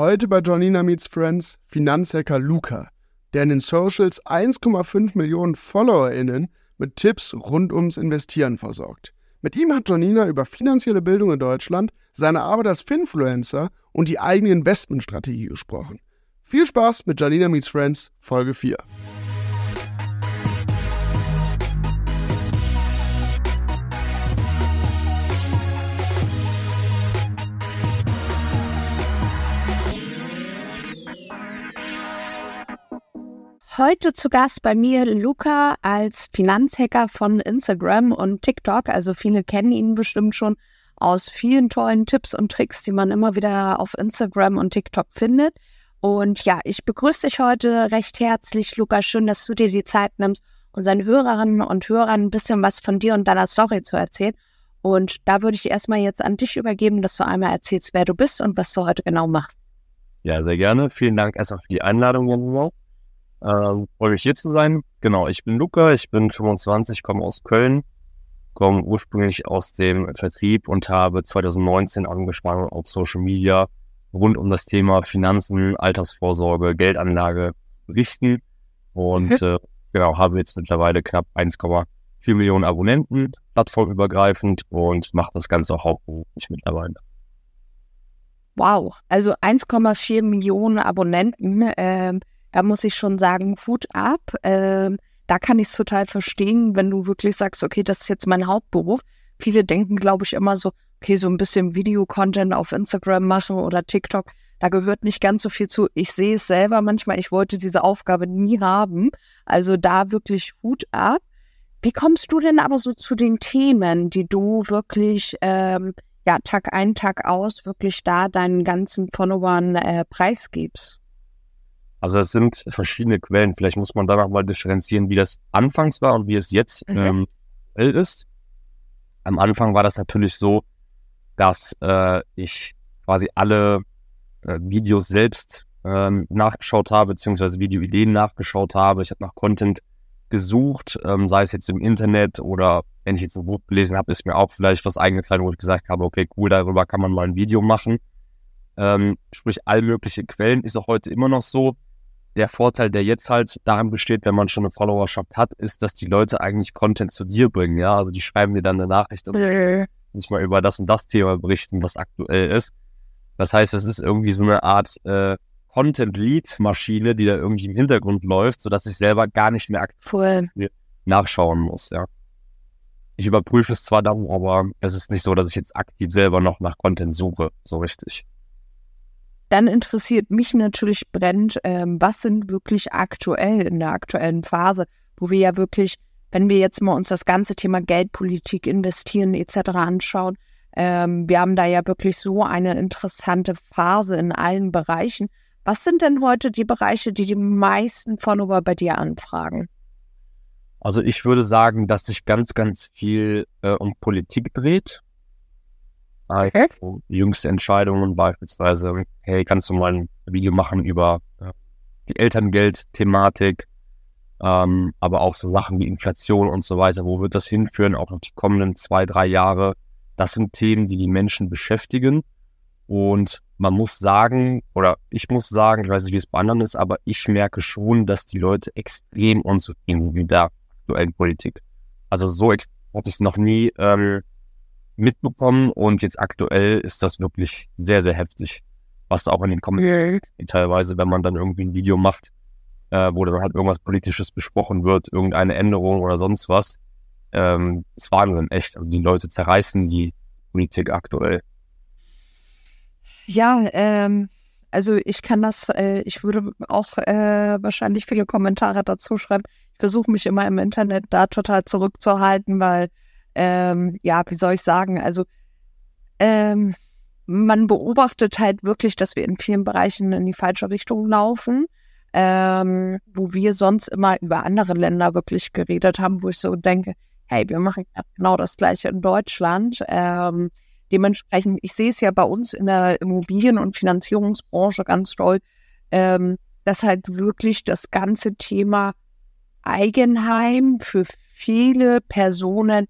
Heute bei Janina Meets Friends Finanzhacker Luca, der in den Socials 1,5 Millionen FollowerInnen mit Tipps rund ums Investieren versorgt. Mit ihm hat Janina über finanzielle Bildung in Deutschland, seine Arbeit als Finfluencer und die eigene Investmentstrategie gesprochen. Viel Spaß mit Janina Meets Friends Folge 4. Heute zu Gast bei mir Luca als Finanzhacker von Instagram und TikTok. Also viele kennen ihn bestimmt schon aus vielen tollen Tipps und Tricks, die man immer wieder auf Instagram und TikTok findet. Und ja, ich begrüße dich heute recht herzlich, Luca. Schön, dass du dir die Zeit nimmst, unseren Hörerinnen und Hörern ein bisschen was von dir und deiner Story zu erzählen. Und da würde ich erstmal jetzt an dich übergeben, dass du einmal erzählst, wer du bist und was du heute genau machst. Ja, sehr gerne. Vielen Dank erstmal für die Einladung, Jan ähm, freue mich hier zu sein. Genau, ich bin Luca, ich bin 25, komme aus Köln, komme ursprünglich aus dem Vertrieb und habe 2019 angefangen auf Social Media rund um das Thema Finanzen, Altersvorsorge, Geldanlage berichten und äh, genau, habe jetzt mittlerweile knapp 1,4 Millionen Abonnenten, plattformübergreifend und mache das Ganze auch hauptberuflich mittlerweile. Wow, also 1,4 Millionen Abonnenten. Ähm, da muss ich schon sagen, Hut ab. Ähm, da kann ich es total verstehen, wenn du wirklich sagst, okay, das ist jetzt mein Hauptberuf. Viele denken, glaube ich, immer so, okay, so ein bisschen Videocontent auf Instagram machen oder TikTok, da gehört nicht ganz so viel zu. Ich sehe es selber manchmal, ich wollte diese Aufgabe nie haben. Also da wirklich Hut ab. Wie kommst du denn aber so zu den Themen, die du wirklich ähm, ja Tag ein, Tag aus wirklich da deinen ganzen Followern äh, preisgibst? Also es sind verschiedene Quellen. Vielleicht muss man da noch mal differenzieren, wie das anfangs war und wie es jetzt mhm. ähm, ist. Am Anfang war das natürlich so, dass äh, ich quasi alle äh, Videos selbst ähm, nachgeschaut habe, beziehungsweise Videoideen nachgeschaut habe. Ich habe nach Content gesucht, ähm, sei es jetzt im Internet oder wenn ich jetzt ein Buch gelesen habe, ist mir auch vielleicht was eingefallen, wo ich gesagt habe, okay, cool, darüber kann man mal ein Video machen. Ähm, sprich, all mögliche Quellen ist auch heute immer noch so der Vorteil, der jetzt halt darin besteht, wenn man schon eine Followerschaft hat, ist, dass die Leute eigentlich Content zu dir bringen, ja. Also die schreiben dir dann eine Nachricht und äh. nicht mal über das und das Thema berichten, was aktuell ist. Das heißt, es ist irgendwie so eine Art äh, Content-Lead-Maschine, die da irgendwie im Hintergrund läuft, sodass ich selber gar nicht mehr aktiv cool. nachschauen muss, ja. Ich überprüfe es zwar dann, aber es ist nicht so, dass ich jetzt aktiv selber noch nach Content suche, so richtig. Dann interessiert mich natürlich brennend, ähm, was sind wirklich aktuell in der aktuellen Phase, wo wir ja wirklich, wenn wir jetzt mal uns das ganze Thema Geldpolitik, Investieren etc. anschauen, ähm, wir haben da ja wirklich so eine interessante Phase in allen Bereichen. Was sind denn heute die Bereiche, die die meisten Follower bei dir anfragen? Also ich würde sagen, dass sich ganz, ganz viel äh, um Politik dreht. Okay. Also jüngste Entscheidungen beispielsweise, hey, kannst du mal ein Video machen über äh, die Elterngeld-Thematik, ähm, aber auch so Sachen wie Inflation und so weiter. Wo wird das hinführen, auch noch die kommenden zwei, drei Jahre? Das sind Themen, die die Menschen beschäftigen. Und man muss sagen, oder ich muss sagen, ich weiß nicht, wie es bei anderen ist, aber ich merke schon, dass die Leute extrem unzufrieden sind mit der aktuellen Politik. Also so hatte ich es noch nie ähm, mitbekommen und jetzt aktuell ist das wirklich sehr, sehr heftig. Was da auch in den Kommentaren teilweise, wenn man dann irgendwie ein Video macht, äh, wo dann halt irgendwas Politisches besprochen wird, irgendeine Änderung oder sonst was, ähm, ist Wahnsinn, echt. Also die Leute zerreißen die Politik aktuell. Ja, ähm, also ich kann das, äh, ich würde auch äh, wahrscheinlich viele Kommentare dazu schreiben. Ich versuche mich immer im Internet da total zurückzuhalten, weil ähm, ja, wie soll ich sagen, also ähm, man beobachtet halt wirklich, dass wir in vielen Bereichen in die falsche Richtung laufen, ähm, wo wir sonst immer über andere Länder wirklich geredet haben, wo ich so denke, hey, wir machen genau das gleiche in Deutschland. Ähm, dementsprechend, ich sehe es ja bei uns in der Immobilien- und Finanzierungsbranche ganz toll, ähm, dass halt wirklich das ganze Thema Eigenheim für viele Personen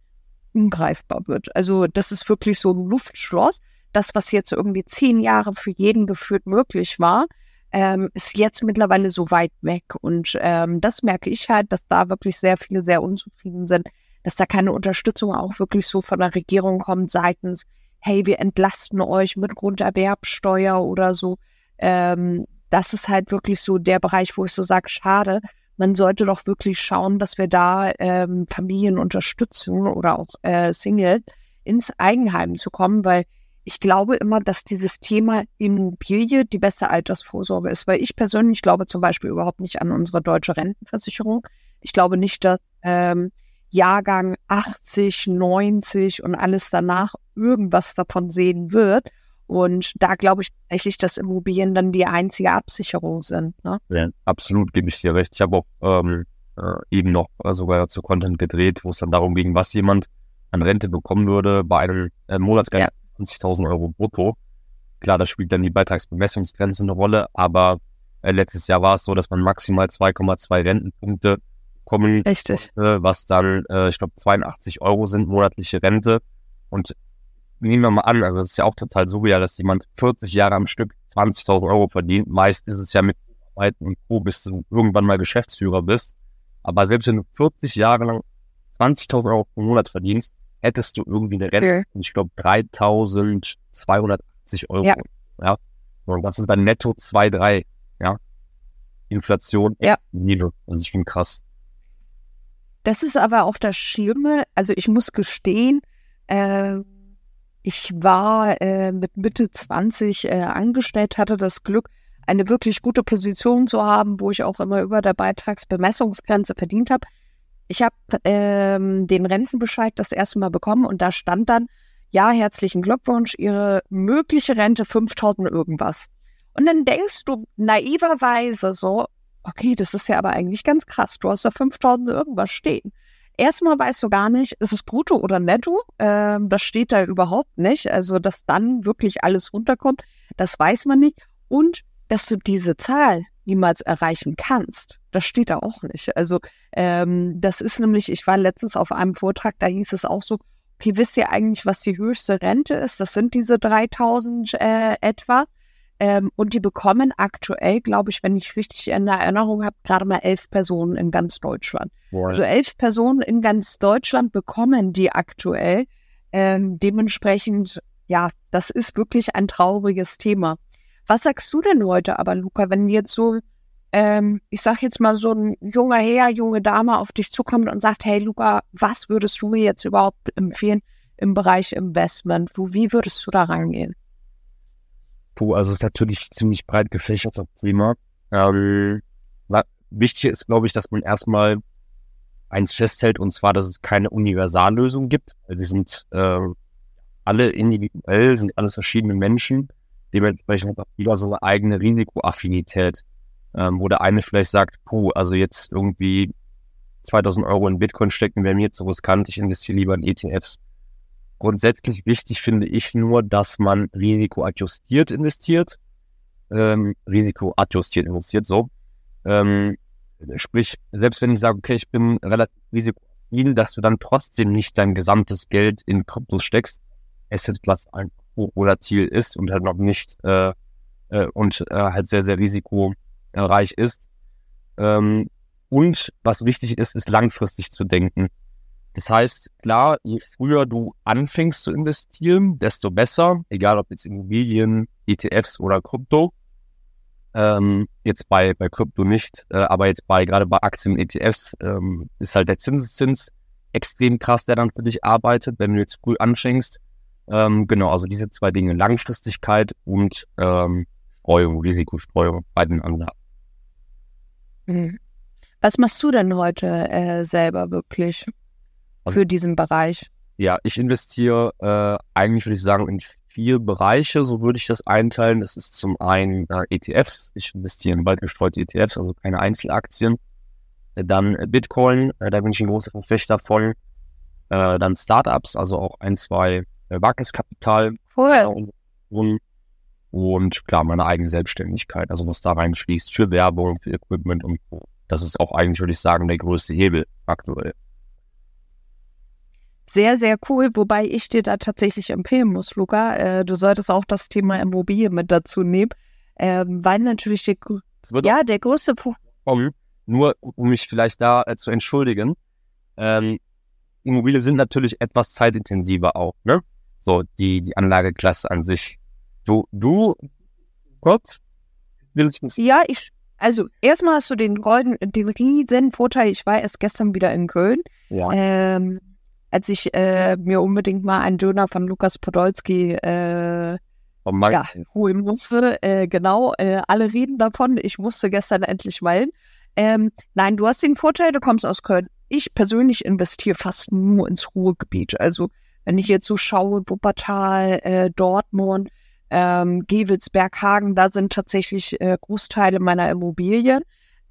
ungreifbar wird. Also das ist wirklich so ein Luftschloss. das, was jetzt irgendwie zehn Jahre für jeden gefühlt möglich war, ähm, ist jetzt mittlerweile so weit weg. Und ähm, das merke ich halt, dass da wirklich sehr viele sehr unzufrieden sind, dass da keine Unterstützung auch wirklich so von der Regierung kommt seitens, hey, wir entlasten euch mit Grunderwerbsteuer oder so. Ähm, das ist halt wirklich so der Bereich, wo ich so sage, schade, man sollte doch wirklich schauen, dass wir da ähm, Familien unterstützen oder auch äh, Single ins Eigenheim zu kommen, weil ich glaube immer, dass dieses Thema Immobilie die beste Altersvorsorge ist, weil ich persönlich glaube zum Beispiel überhaupt nicht an unsere deutsche Rentenversicherung. Ich glaube nicht, dass ähm, Jahrgang 80, 90 und alles danach irgendwas davon sehen wird. Und da glaube ich tatsächlich, dass Immobilien dann die einzige Absicherung sind. Ne? Ja, absolut, gebe ich dir recht. Ich habe auch ähm, äh, eben noch äh, sogar zu Content gedreht, wo es dann darum ging, was jemand an Rente bekommen würde bei einem äh, Monatsgehalt ja. 20.000 Euro brutto. Klar, da spielt dann die Beitragsbemessungsgrenze eine Rolle, aber äh, letztes Jahr war es so, dass man maximal 2,2 Rentenpunkte bekommen Richtig. konnte, was dann, äh, ich glaube, 82 Euro sind monatliche Rente. Und nehmen wir mal an, also das ist ja auch total surreal, dass jemand 40 Jahre am Stück 20.000 Euro verdient. Meist ist es ja mit Arbeiten und Co., bis du irgendwann mal Geschäftsführer bist. Aber selbst wenn du 40 Jahre lang 20.000 Euro pro Monat verdienst, hättest du irgendwie eine Rente, ja. ich glaube 3.280 Euro. Ja. ja. Und das sind dann netto 2, 3, ja. Inflation, ja. Niedrig. Also ich bin krass. Das ist aber auch das Schlimme. Also ich muss gestehen, äh, ich war äh, mit Mitte 20 äh, angestellt, hatte das Glück, eine wirklich gute Position zu haben, wo ich auch immer über der Beitragsbemessungsgrenze verdient habe. Ich habe ähm, den Rentenbescheid das erste Mal bekommen und da stand dann, ja, herzlichen Glückwunsch, Ihre mögliche Rente 5000 irgendwas. Und dann denkst du naiverweise so, okay, das ist ja aber eigentlich ganz krass, du hast da 5000 irgendwas stehen. Erstmal weißt du gar nicht, ist es brutto oder netto? Ähm, das steht da überhaupt nicht. Also, dass dann wirklich alles runterkommt, das weiß man nicht. Und dass du diese Zahl niemals erreichen kannst, das steht da auch nicht. Also, ähm, das ist nämlich, ich war letztens auf einem Vortrag, da hieß es auch so, okay, wisst ihr eigentlich, was die höchste Rente ist? Das sind diese 3000 äh, etwa. Ähm, und die bekommen aktuell, glaube ich, wenn ich richtig in der Erinnerung habe, gerade mal elf Personen in ganz Deutschland. Boah. Also elf Personen in ganz Deutschland bekommen die aktuell. Ähm, dementsprechend, ja, das ist wirklich ein trauriges Thema. Was sagst du denn heute aber, Luca, wenn jetzt so, ähm, ich sag jetzt mal, so ein junger Herr, junge Dame auf dich zukommt und sagt, hey Luca, was würdest du mir jetzt überhaupt empfehlen im Bereich Investment? Wo, wie würdest du da rangehen? Puh, also ist natürlich ziemlich breit gefächert das Thema. Ähm, wichtig ist, glaube ich, dass man erstmal eins festhält, und zwar, dass es keine Universallösung gibt. Wir sind äh, alle individuell, sind alles verschiedene Menschen. Dementsprechend hat auch jeder so eine eigene Risikoaffinität. Ähm, wo der eine vielleicht sagt, puh, also jetzt irgendwie 2000 Euro in Bitcoin stecken wäre mir zu riskant, ich investiere lieber in ETFs. Grundsätzlich wichtig finde ich nur, dass man risikoadjustiert investiert. Ähm, risikoadjustiert investiert, so. Ähm, sprich, selbst wenn ich sage, okay, ich bin relativ risikoaffin, dass du dann trotzdem nicht dein gesamtes Geld in Kryptos steckst, Assetklasse einfach hochvolatil ist und halt noch nicht äh, äh, und äh, halt sehr, sehr risikoreich ist. Ähm, und was wichtig ist, ist langfristig zu denken. Das heißt, klar, je früher du anfängst zu investieren, desto besser, egal ob jetzt Immobilien, ETFs oder Krypto. Ähm, jetzt bei, bei Krypto nicht, äh, aber jetzt bei gerade bei Aktien und ETFs ähm, ist halt der Zinseszins extrem krass, der dann für dich arbeitet, wenn du jetzt früh anfängst. Ähm, genau, also diese zwei Dinge, Langfristigkeit und ähm, Streuung, Risikostreuung bei den anderen. Mhm. Was machst du denn heute äh, selber wirklich? Für diesen Bereich? Ja, ich investiere äh, eigentlich, würde ich sagen, in vier Bereiche, so würde ich das einteilen. Das ist zum einen äh, ETFs. Ich investiere in weit gestreute ETFs, also keine Einzelaktien. Äh, dann Bitcoin, äh, da bin ich ein großer Verfechter von. Äh, dann Startups, also auch ein, zwei äh, Wagniskapital. Cool. Und, und klar, meine eigene Selbstständigkeit, also was da reinschließt für Werbung, für Equipment und so. Das ist auch eigentlich, würde ich sagen, der größte Hebel aktuell. Sehr, sehr cool, wobei ich dir da tatsächlich empfehlen muss, Luca. Äh, du solltest auch das Thema Immobilie mit dazu nehmen, ähm, weil natürlich der, ja, der größte Punkt. Nur um mich vielleicht da äh, zu entschuldigen, ähm, Immobilien sind natürlich etwas zeitintensiver auch, ne? So, die, die Anlageklasse an sich. Du, du, Gott, will ich nicht. Ja, ich, also erstmal hast du den golden, den riesen Vorteil, ich war erst gestern wieder in Köln. Ja. Ähm, als ich äh, mir unbedingt mal einen Döner von Lukas Podolski äh, oh ja, holen musste. Äh, genau, äh, alle reden davon. Ich musste gestern endlich mal hin. Ähm, nein, du hast den Vorteil, du kommst aus Köln. Ich persönlich investiere fast nur ins Ruhrgebiet. Also wenn ich jetzt so schaue, Wuppertal, äh, Dortmund, ähm, Gewelsberg, Hagen, da sind tatsächlich äh, Großteile meiner Immobilien.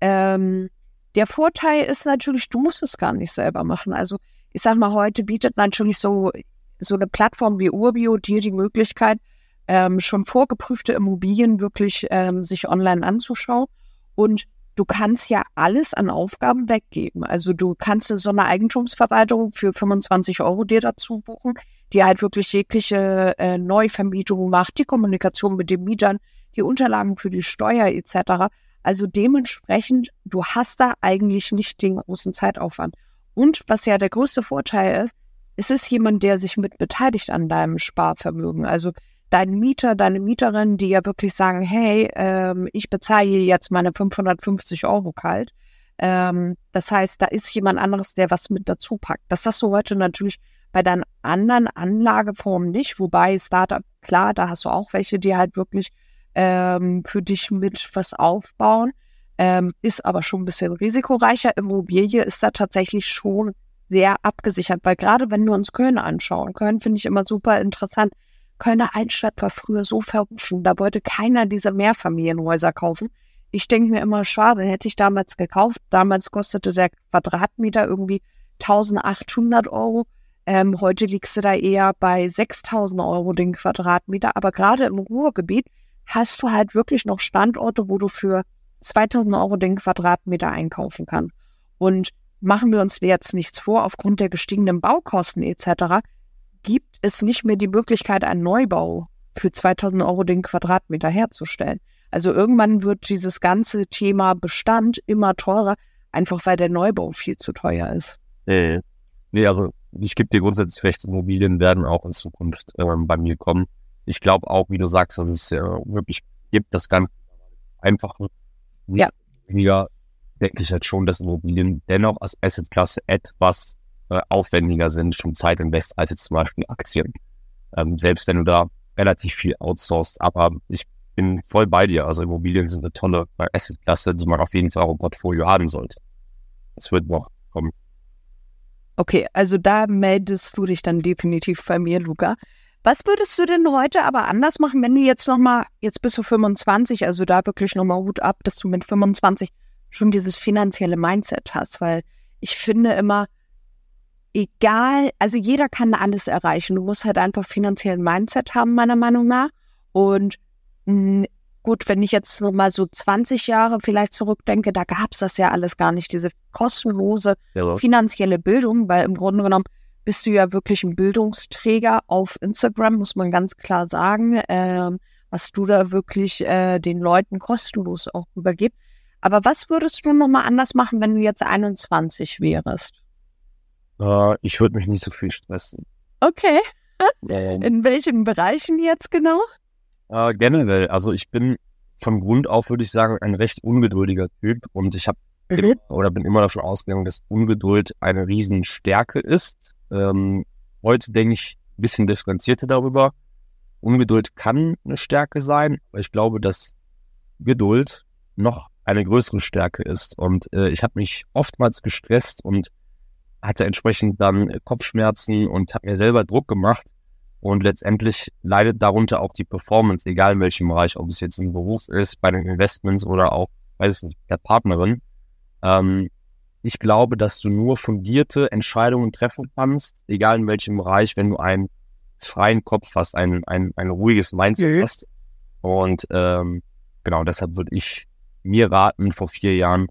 Ähm, der Vorteil ist natürlich, du musst es gar nicht selber machen. Also ich sag mal, heute bietet natürlich so, so eine Plattform wie Urbio dir die Möglichkeit, ähm, schon vorgeprüfte Immobilien wirklich ähm, sich online anzuschauen. Und du kannst ja alles an Aufgaben weggeben. Also du kannst so eine Eigentumsverwaltung für 25 Euro dir dazu buchen, die halt wirklich jegliche äh, Neuvermietung macht, die Kommunikation mit den Mietern, die Unterlagen für die Steuer etc. Also dementsprechend, du hast da eigentlich nicht den großen Zeitaufwand. Und was ja der größte Vorteil ist, es ist jemand, der sich mit beteiligt an deinem Sparvermögen. Also dein Mieter, deine Mieterin, die ja wirklich sagen, hey, ähm, ich bezahle jetzt meine 550 Euro kalt. Ähm, das heißt, da ist jemand anderes, der was mit dazu packt. Das hast du heute natürlich bei deinen anderen Anlageformen nicht, wobei Startup, klar, da hast du auch welche, die halt wirklich ähm, für dich mit was aufbauen, ähm, ist aber schon ein bisschen risikoreicher. Immobilie ist da tatsächlich schon sehr abgesichert, weil gerade wenn wir uns Köln anschauen, Köln finde ich immer super interessant. Kölner Altstadt war früher so verrufen, da wollte keiner diese Mehrfamilienhäuser kaufen. Ich denke mir immer, schade, hätte ich damals gekauft. Damals kostete der Quadratmeter irgendwie 1800 Euro. Ähm, heute liegst du da eher bei 6000 Euro den Quadratmeter. Aber gerade im Ruhrgebiet hast du halt wirklich noch Standorte, wo du für 2000 Euro den Quadratmeter einkaufen kannst. Und machen wir uns jetzt nichts vor, aufgrund der gestiegenen Baukosten etc. gibt es nicht mehr die Möglichkeit, einen Neubau für 2000 Euro den Quadratmeter herzustellen. Also irgendwann wird dieses ganze Thema Bestand immer teurer, einfach weil der Neubau viel zu teuer ist. Nee, nee also ich gebe dir grundsätzlich recht, Immobilien werden auch in Zukunft ähm, bei mir kommen. Ich glaube auch, wie du sagst, dass es ja wirklich gibt, das Ganze einfach ja. weniger denke ich halt schon, dass Immobilien dennoch als Assetklasse etwas äh, aufwendiger sind vom Zeitinvest als jetzt zum Beispiel Aktien. Ähm, selbst wenn du da relativ viel outsourced, aber ich bin voll bei dir. Also Immobilien sind eine tolle Assetklasse, die man auf jeden Fall auch im Portfolio haben sollte. Das wird noch kommen. Okay, also da meldest du dich dann definitiv bei mir, Luca. Was würdest du denn heute aber anders machen, wenn du jetzt nochmal, jetzt bist du 25, also da wirklich nochmal Hut ab, dass du mit 25 schon dieses finanzielle Mindset hast, weil ich finde immer, egal, also jeder kann alles erreichen. Du musst halt einfach finanziellen Mindset haben, meiner Meinung nach. Und mh, hm, gut, wenn ich jetzt noch mal so 20 Jahre vielleicht zurückdenke, da gab es das ja alles gar nicht, diese kostenlose finanzielle Bildung, weil im Grunde genommen bist du ja wirklich ein Bildungsträger auf Instagram, muss man ganz klar sagen, ähm, was du da wirklich äh, den Leuten kostenlos auch übergibst. Aber was würdest du nochmal anders machen, wenn du jetzt 21 wärst? Uh, ich würde mich nicht so viel stressen. Okay. Ähm, In welchen Bereichen jetzt genau? Äh, generell, also ich bin von Grund auf, würde ich sagen, ein recht ungeduldiger Typ und ich habe mhm. oder bin immer davon ausgegangen, dass Ungeduld eine Riesenstärke ist. Ähm, heute denke ich ein bisschen differenzierter darüber. Ungeduld kann eine Stärke sein, aber ich glaube, dass Geduld noch eine größere Stärke ist. Und äh, ich habe mich oftmals gestresst und hatte entsprechend dann Kopfschmerzen und habe mir selber Druck gemacht, und letztendlich leidet darunter auch die Performance, egal in welchem Bereich, ob es jetzt im Beruf ist, bei den Investments oder auch, weiß ich nicht, der Partnerin. Ähm, ich glaube, dass du nur fundierte Entscheidungen treffen kannst, egal in welchem Bereich, wenn du einen freien Kopf hast, ein, ein, ein ruhiges Mindset mhm. hast. Und ähm, genau, deshalb würde ich mir raten, vor vier Jahren,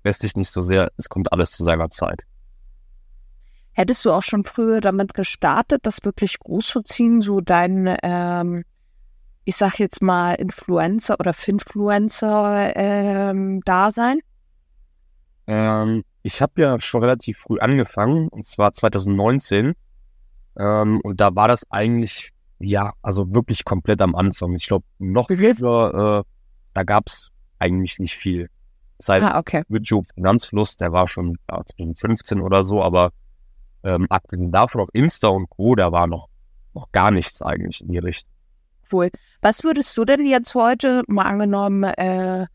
stress dich nicht so sehr, es kommt alles zu seiner Zeit. Hättest du auch schon früher damit gestartet, das wirklich groß zu ziehen, so dein, ähm, ich sag jetzt mal, Influencer oder Finfluencer-Dasein? Ähm, ich habe ja schon relativ früh angefangen, und zwar 2019. Ähm, und da war das eigentlich, ja, also wirklich komplett am Anfang. Ich glaube, noch früher, äh, da gab's eigentlich nicht viel. Seit Ah, okay. YouTube Finanzfluss, der war schon ja, 2015 oder so, aber ähm, abgesehen davon auf Insta und Co., da war noch, noch gar nichts eigentlich in die Richtung. Cool. Was würdest du denn jetzt heute, mal angenommen, äh,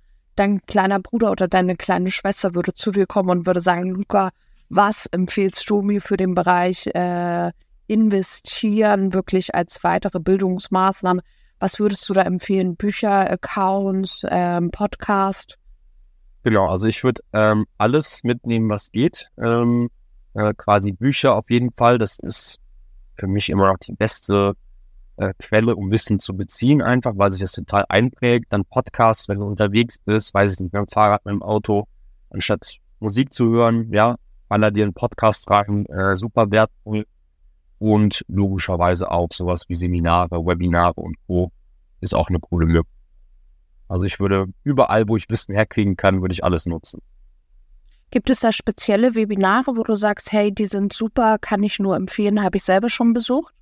dein kleiner Bruder oder deine kleine Schwester würde zu dir kommen und würde sagen, Luca, was empfiehlst du mir für den Bereich äh, investieren, wirklich als weitere Bildungsmaßnahme? Was würdest du da empfehlen? Bücher, Accounts, ähm, Podcast? Genau, also ich würde ähm, alles mitnehmen, was geht. Ähm, äh, quasi Bücher auf jeden Fall. Das ist für mich immer noch die beste äh, Quelle, um Wissen zu beziehen, einfach, weil sich das total einprägt. Dann Podcasts, wenn du unterwegs bist, weiß ich nicht, mit dem Fahrrad, mit dem Auto, anstatt Musik zu hören, ja, baller dir einen Podcast rein, äh, super wertvoll. Und logischerweise auch sowas wie Seminare, Webinare und Co. ist auch eine coole Möglichkeit. Also ich würde überall, wo ich Wissen herkriegen kann, würde ich alles nutzen. Gibt es da spezielle Webinare, wo du sagst, hey, die sind super, kann ich nur empfehlen, habe ich selber schon besucht?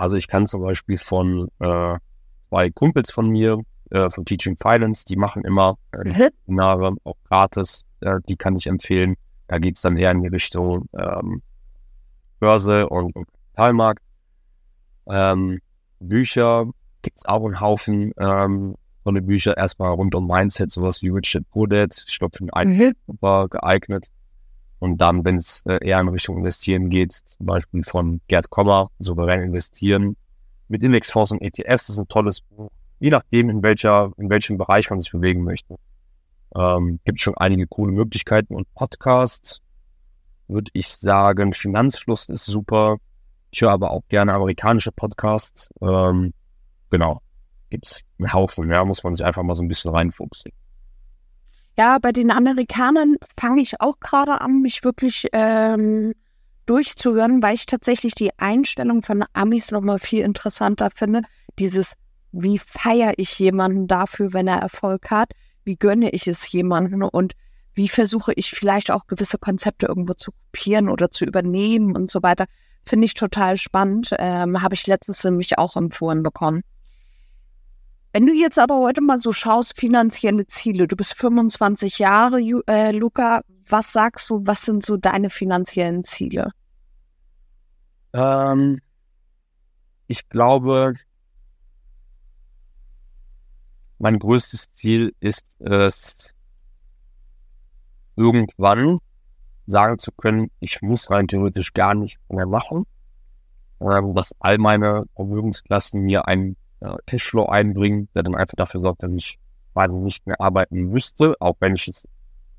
Also ich kann zum Beispiel von äh, zwei Kumpels von mir, äh, von Teaching Finance, die machen immer äh, Mhm. Webinare, auch gratis, äh, die kann ich empfehlen. Da geht's dann eher in die Richtung ähm, Börse und, und Kapitalmarkt. Ähm, Bücher gibt's auch einen Haufen ähm, von den Büchern erstmal rund um Mindset, sowas wie Richard Pudet, ich glaube für den Mhm. super geeignet. Und dann, wenn es äh, eher in Richtung Investieren geht, zum Beispiel von Gerd Kommer, Souverän investieren, mit Indexfonds und ETFs, das ist ein tolles Buch. Je nachdem, in welcher, in welchem Bereich man sich bewegen möchte. Ähm, gibt schon einige coole Möglichkeiten und Podcasts, würde ich sagen, Finanzfluss ist super. Ich höre aber auch gerne amerikanische Podcasts. Ähm, genau. Gibt's einen Haufen, ja, muss man sich einfach mal so ein bisschen reinfuchsen. Ja, bei den Amerikanern fange ich auch gerade an, mich wirklich ähm, durchzuhören, weil ich tatsächlich die Einstellung von Amis nochmal viel interessanter finde. Dieses, wie feiere ich jemanden dafür, wenn er Erfolg hat? Wie gönne ich es jemanden? Und wie versuche ich vielleicht auch gewisse Konzepte irgendwo zu kopieren oder zu übernehmen und so weiter? Finde ich total spannend. Ähm, Habe ich letztens nämlich auch empfohlen bekommen. Wenn du jetzt aber heute mal so schaust, finanzielle Ziele, du bist 25 Jahre, äh, Luca, was sagst du, was sind so deine finanziellen Ziele? Ähm, ich glaube, mein größtes Ziel ist es, irgendwann sagen zu können, ich muss rein theoretisch gar nichts mehr machen, ähm, dass all meine Vermögensklassen mir einen äh, Cashflow einbringen, der dann einfach dafür sorgt, dass ich quasi nicht mehr arbeiten müsste, auch wenn ich es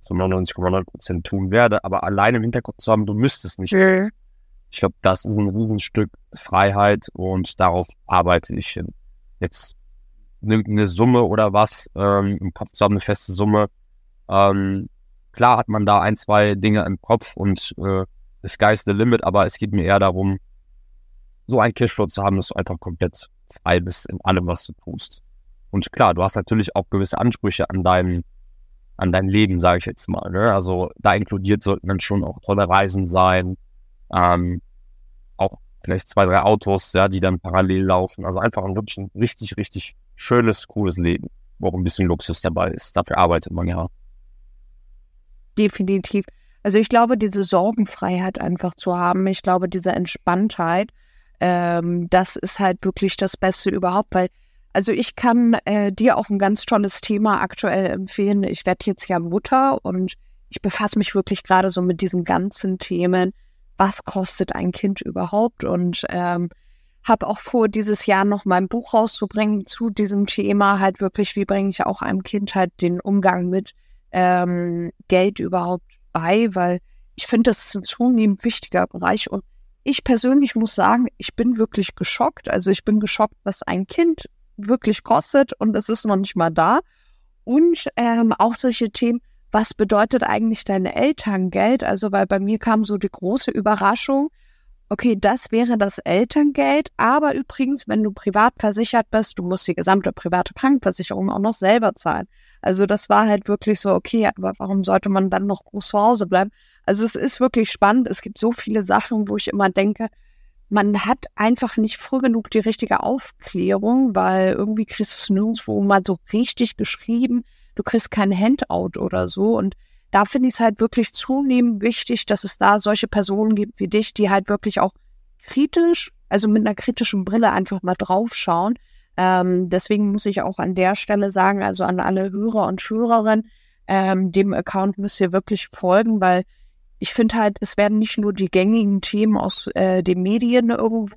zu 99,9 Prozent tun werde, aber alleine im Hinterkopf zu haben, du müsstest nicht ich glaube, das ist ein Riesenstück Freiheit und darauf arbeite ich hin. Jetzt nimmt eine Summe oder was, ähm, im Kopf zu haben, eine feste Summe. Ähm, klar hat man da ein, zwei Dinge im Kopf und äh, the sky's the limit, aber es geht mir eher darum, so ein Cashflow zu haben, dass du einfach komplett frei bist in allem, was du tust. Und klar, du hast natürlich auch gewisse Ansprüche an dein, an dein Leben, sage ich jetzt mal. Ne? Also da inkludiert sollten dann schon auch tolle Reisen sein, ähm, auch vielleicht zwei, drei Autos, ja, die dann parallel laufen. Also einfach ein wirklich ein richtig, richtig schönes, cooles Leben, wo auch ein bisschen Luxus dabei ist. Dafür arbeitet man ja. Definitiv. Also ich glaube, diese Sorgenfreiheit einfach zu haben, ich glaube, diese Entspanntheit, ähm, das ist halt wirklich das Beste überhaupt, weil also ich kann äh, dir auch ein ganz tolles Thema aktuell empfehlen. Ich werde jetzt ja Mutter und ich befasse mich wirklich gerade so mit diesen ganzen Themen. Was kostet ein Kind überhaupt? Und ähm, habe auch vor, dieses Jahr noch mein Buch rauszubringen zu diesem Thema. Halt wirklich, wie bringe ich auch einem Kind halt den Umgang mit ähm, Geld überhaupt bei? Weil ich finde, das ist ein zunehmend wichtiger Bereich. Und ich persönlich muss sagen, ich bin wirklich geschockt. Also ich bin geschockt, was ein Kind wirklich kostet und es ist noch nicht mal da. Und ähm, auch solche Themen, was bedeutet eigentlich dein Elterngeld? Also, weil bei mir kam so die große Überraschung, okay, das wäre das Elterngeld, aber übrigens, wenn du privat versichert bist, du musst die gesamte private Krankenversicherung auch noch selber zahlen. Also das war halt wirklich so, okay, aber warum sollte man dann noch groß zu Hause bleiben? Also es ist wirklich spannend. Es gibt so viele Sachen, wo ich immer denke, man hat einfach nicht früh genug die richtige Aufklärung, weil irgendwie kriegst du es nirgendwo mal so richtig geschrieben. Du kriegst kein Handout oder so. Und da finde ich es halt wirklich zunehmend wichtig, dass es da solche Personen gibt wie dich, die halt wirklich auch kritisch, also mit einer kritischen Brille einfach mal draufschauen. Ähm, deswegen muss ich auch an der Stelle sagen, also an alle Hörer und Hörerinnen, ähm, dem Account müsst ihr wirklich folgen, weil ich finde halt, es werden nicht nur die gängigen Themen aus äh, den Medien irgendwo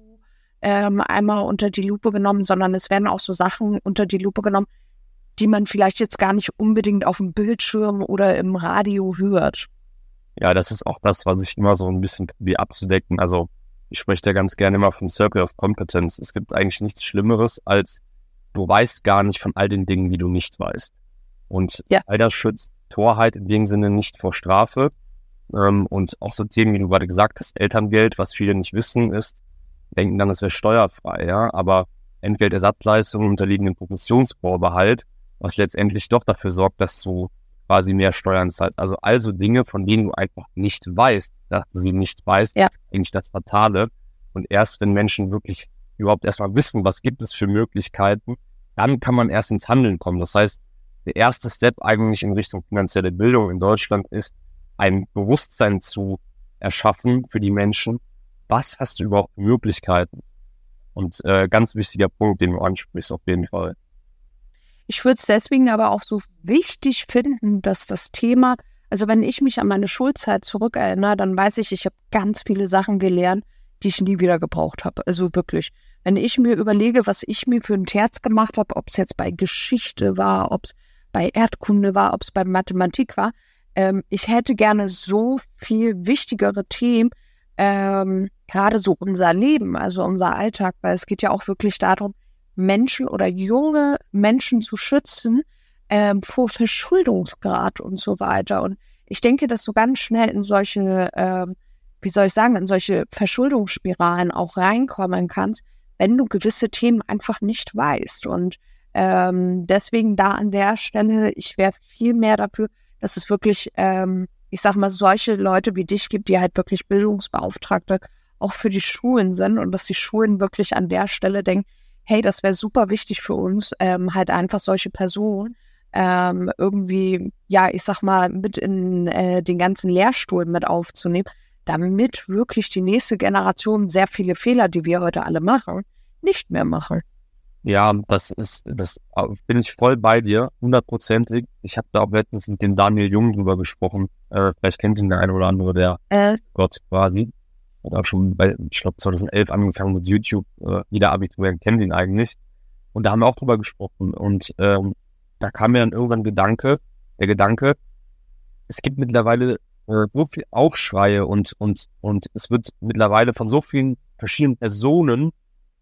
ähm, einmal unter die Lupe genommen, sondern es werden auch so Sachen unter die Lupe genommen, die man vielleicht jetzt gar nicht unbedingt auf dem Bildschirm oder im Radio hört. Ja, das ist auch das, was ich immer so ein bisschen wie abzudecken. Also ich spreche da ganz gerne immer vom Circle of Competence. Es gibt eigentlich nichts Schlimmeres, als du weißt gar nicht von all den Dingen, die du nicht weißt. Und ja. leider schützt Torheit in dem Sinne nicht vor Strafe. Ähm, und auch so Themen, wie du gerade gesagt hast, Elterngeld, was viele nicht wissen, ist, denken dann, es wäre steuerfrei, ja. Aber Entgeltersatzleistungen unterliegen dem Progressionsvorbehalt was letztendlich doch dafür sorgt, dass du quasi mehr Steuern zahlst. Also also Dinge, von denen du einfach nicht weißt, dass du sie nicht weißt, ja. eigentlich das Fatale. Und erst wenn Menschen wirklich überhaupt erstmal wissen, was gibt es für Möglichkeiten, dann kann man erst ins Handeln kommen. Das heißt, der erste Step eigentlich in Richtung finanzielle Bildung in Deutschland ist, ein Bewusstsein zu erschaffen für die Menschen. Was hast du überhaupt für Möglichkeiten? Und äh, ganz wichtiger Punkt, den du ansprichst, auf jeden Fall. Ich würde es deswegen aber auch so wichtig finden, dass das Thema, also wenn ich mich an meine Schulzeit zurückerinnere, dann weiß ich, ich habe ganz viele Sachen gelernt, die ich nie wieder gebraucht habe. Also wirklich. Wenn ich mir überlege, was ich mir für ein Terz gemacht habe, ob es jetzt bei Geschichte war, ob es bei Erdkunde war, ob es bei Mathematik war, ähm, ich hätte gerne so viel wichtigere Themen, ähm, gerade so unser Leben, also unser Alltag, weil es geht ja auch wirklich darum, Menschen oder junge Menschen zu schützen ähm, vor Verschuldungsgrad und so weiter. Und ich denke, dass du ganz schnell in solche, ähm, wie soll ich sagen, in solche Verschuldungsspiralen auch reinkommen kannst, wenn du gewisse Themen einfach nicht weißt. Und ähm, deswegen da an der Stelle, ich wäre viel mehr dafür, dass es wirklich, ähm, ich sag mal, solche Leute wie dich gibt, die halt wirklich Bildungsbeauftragte auch für die Schulen sind und dass die Schulen wirklich an der Stelle denken, hey, das wäre super wichtig für uns, ähm, halt einfach solche Personen ähm, irgendwie, ja, ich sag mal, mit in äh, den ganzen Lehrstuhl mit aufzunehmen, damit wirklich die nächste Generation sehr viele Fehler, die wir heute alle machen, nicht mehr machen. Ja, das ist, das bin ich voll bei dir, hundertprozentig. Ich habe da auch letztens mit dem Daniel Jung drüber gesprochen. Äh, vielleicht kennt ihn der eine oder andere, der äh. Gott quasi. Hat auch schon bei, ich glaube, 2011 angefangen mit YouTube. Äh, jeder Abiturier kennt ihn eigentlich. Und da haben wir auch drüber gesprochen. Und ähm, da kam mir dann irgendwann Gedanke, der Gedanke, es gibt mittlerweile äh, so viel Aufschreie und, und, und es wird mittlerweile von so vielen verschiedenen Personen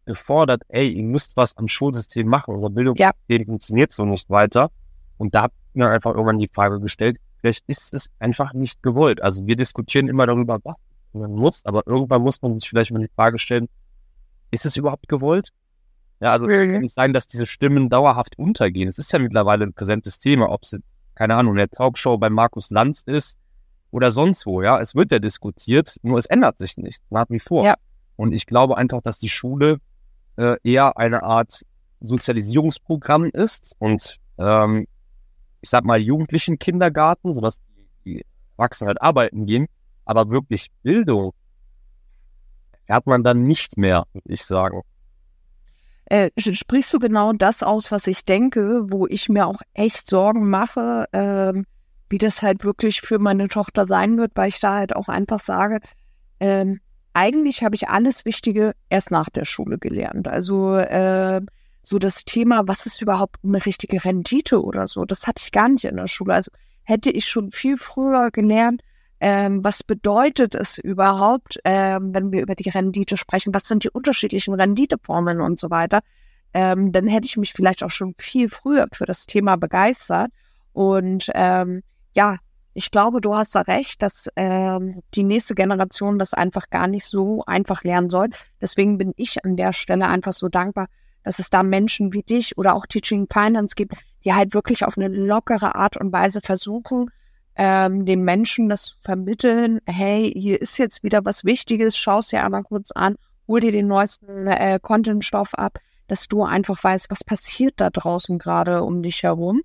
gefordert, ey, ihr müsst was am Schulsystem machen. Unser Bildungssystem ja. funktioniert so nicht weiter. Und da habe ich mir einfach irgendwann die Frage gestellt, vielleicht ist es einfach nicht gewollt. Also wir diskutieren immer darüber, was man muss, aber irgendwann muss man sich vielleicht mal die Frage stellen, ist es überhaupt gewollt? Ja, also es kann nicht sein, dass diese Stimmen dauerhaft untergehen. Es ist ja mittlerweile ein präsentes Thema, ob es jetzt, keine Ahnung, in der Talkshow bei Markus Lanz ist oder sonst wo, ja. Es wird ja diskutiert, nur es ändert sich nichts, nach wie vor. Ja. Und ich glaube einfach, dass die Schule äh, eher eine Art Sozialisierungsprogramm ist und ähm, ich sag mal Jugendlichen Kindergarten, sodass die Erwachsenen halt arbeiten gehen, aber wirklich Bildung hat man dann nicht mehr, würde ich sagen. Äh, sprichst du genau das aus, was ich denke, wo ich mir auch echt Sorgen mache, ähm, wie das halt wirklich für meine Tochter sein wird, weil ich da halt auch einfach sage, ähm, eigentlich habe ich alles Wichtige erst nach der Schule gelernt. Also äh, so das Thema, was ist überhaupt eine richtige Rendite oder so, das hatte ich gar nicht in der Schule. Also hätte ich schon viel früher gelernt, ähm, was bedeutet es überhaupt, ähm, wenn wir über die Rendite sprechen? Was sind die unterschiedlichen Renditeformeln und so weiter? Ähm, dann hätte ich mich vielleicht auch schon viel früher für das Thema begeistert. Und ähm, ja, ich glaube, du hast da recht, dass ähm, die nächste Generation das einfach gar nicht so einfach lernen soll. Deswegen bin ich an der Stelle einfach so dankbar, dass es da Menschen wie dich oder auch Teaching Finance gibt, die halt wirklich auf eine lockere Art und Weise versuchen, ähm, den Menschen das zu vermitteln, hey, hier ist jetzt wieder was Wichtiges, schau es dir einmal kurz an, hol dir den neuesten äh, Contentstoff ab, dass du einfach weißt, was passiert da draußen gerade um dich herum.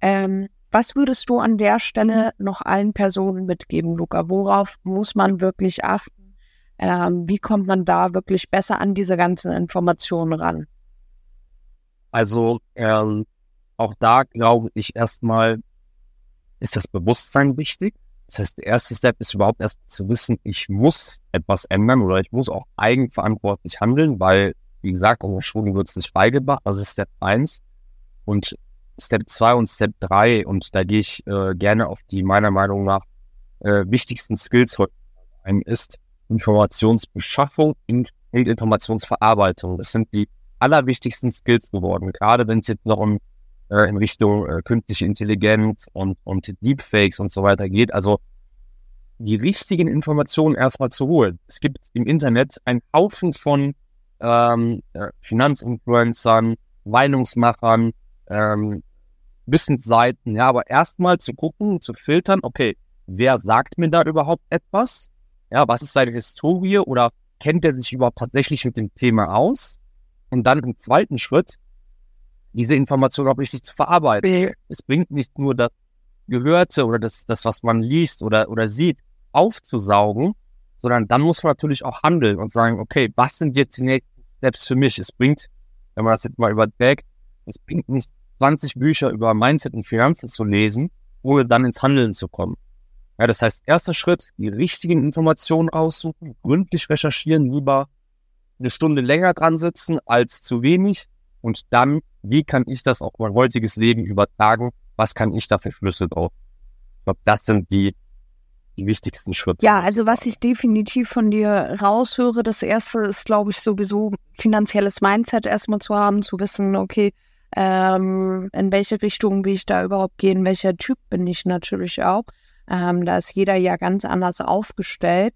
Ähm, was würdest du an der Stelle noch allen Personen mitgeben, Luca? Worauf muss man wirklich achten? Ähm, wie kommt man da wirklich besser an diese ganzen Informationen ran? Also ähm, auch da glaube ich erstmal, ist das Bewusstsein wichtig. Das heißt, der erste Step ist überhaupt erst zu wissen, ich muss etwas ändern oder ich muss auch eigenverantwortlich handeln, weil, wie gesagt, ohne Schwung wird es nicht beigebracht. Also Step 1. Und Step 2 und Step 3, und da gehe ich äh, gerne auf die meiner Meinung nach äh, wichtigsten Skills heute ein, ist Informationsbeschaffung und Informationsverarbeitung. Das sind die allerwichtigsten Skills geworden, gerade wenn es jetzt noch um äh, in Richtung äh, künstliche Intelligenz und, und Deepfakes und so weiter geht. Also die richtigen Informationen erstmal zu holen. Es gibt im Internet einen Haufen von ähm, äh, Finanzinfluencern, Meinungsmachern, ähm, Wissensseiten, ja, aber erstmal zu gucken, zu filtern, okay, wer sagt mir da überhaupt etwas? Ja, was ist seine Historie oder kennt er sich überhaupt tatsächlich mit dem Thema aus? Und dann im zweiten Schritt, diese Information auch richtig zu verarbeiten. Es bringt nicht nur das Gehörte oder das, das, was man liest oder, oder sieht, aufzusaugen, sondern dann muss man natürlich auch handeln und sagen, okay, was sind jetzt die nächsten Steps für mich? Es bringt, wenn man das jetzt mal überträgt, es bringt nicht 20 Bücher über Mindset und Finanzen zu lesen, ohne dann ins Handeln zu kommen. Ja, das heißt, erster Schritt, die richtigen Informationen aussuchen, gründlich recherchieren, lieber eine Stunde länger dran sitzen als zu wenig und dann, wie kann ich das auf mein heutiges Leben übertragen? Was kann ich da für drauf? Ich glaube, das sind die, die wichtigsten Schritte. Ja, also was ich definitiv von dir raushöre, das erste ist, glaube ich, sowieso finanzielles Mindset erstmal zu haben, zu wissen, okay, ähm, in welche Richtung will ich da überhaupt gehen, welcher Typ bin ich natürlich auch. Ähm, da ist jeder ja ganz anders aufgestellt.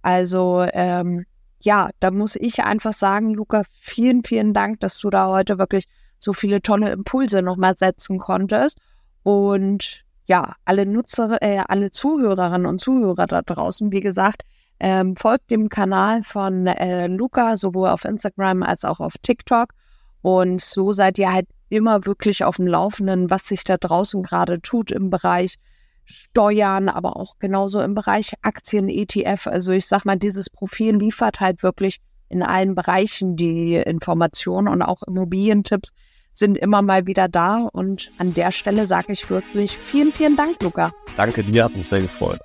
Also ähm, ja, da muss ich einfach sagen, Luca, vielen, vielen Dank, dass du da heute wirklich so viele tolle Impulse nochmal setzen konntest. Und ja, alle Nutzer, äh, alle Zuhörerinnen und Zuhörer da draußen, wie gesagt, ähm, folgt dem Kanal von äh, Luca, sowohl auf Instagram als auch auf TikTok. Und so seid ihr halt immer wirklich auf dem Laufenden, was sich da draußen gerade tut im Bereich Steuern, aber auch genauso im Bereich Aktien, ETF. Also ich sag mal, dieses Profil liefert halt wirklich in allen Bereichen die Informationen und auch Immobilientipps sind immer mal wieder da. Und an der Stelle sage ich wirklich vielen, vielen Dank, Luca. Danke dir, hat mich sehr gefreut.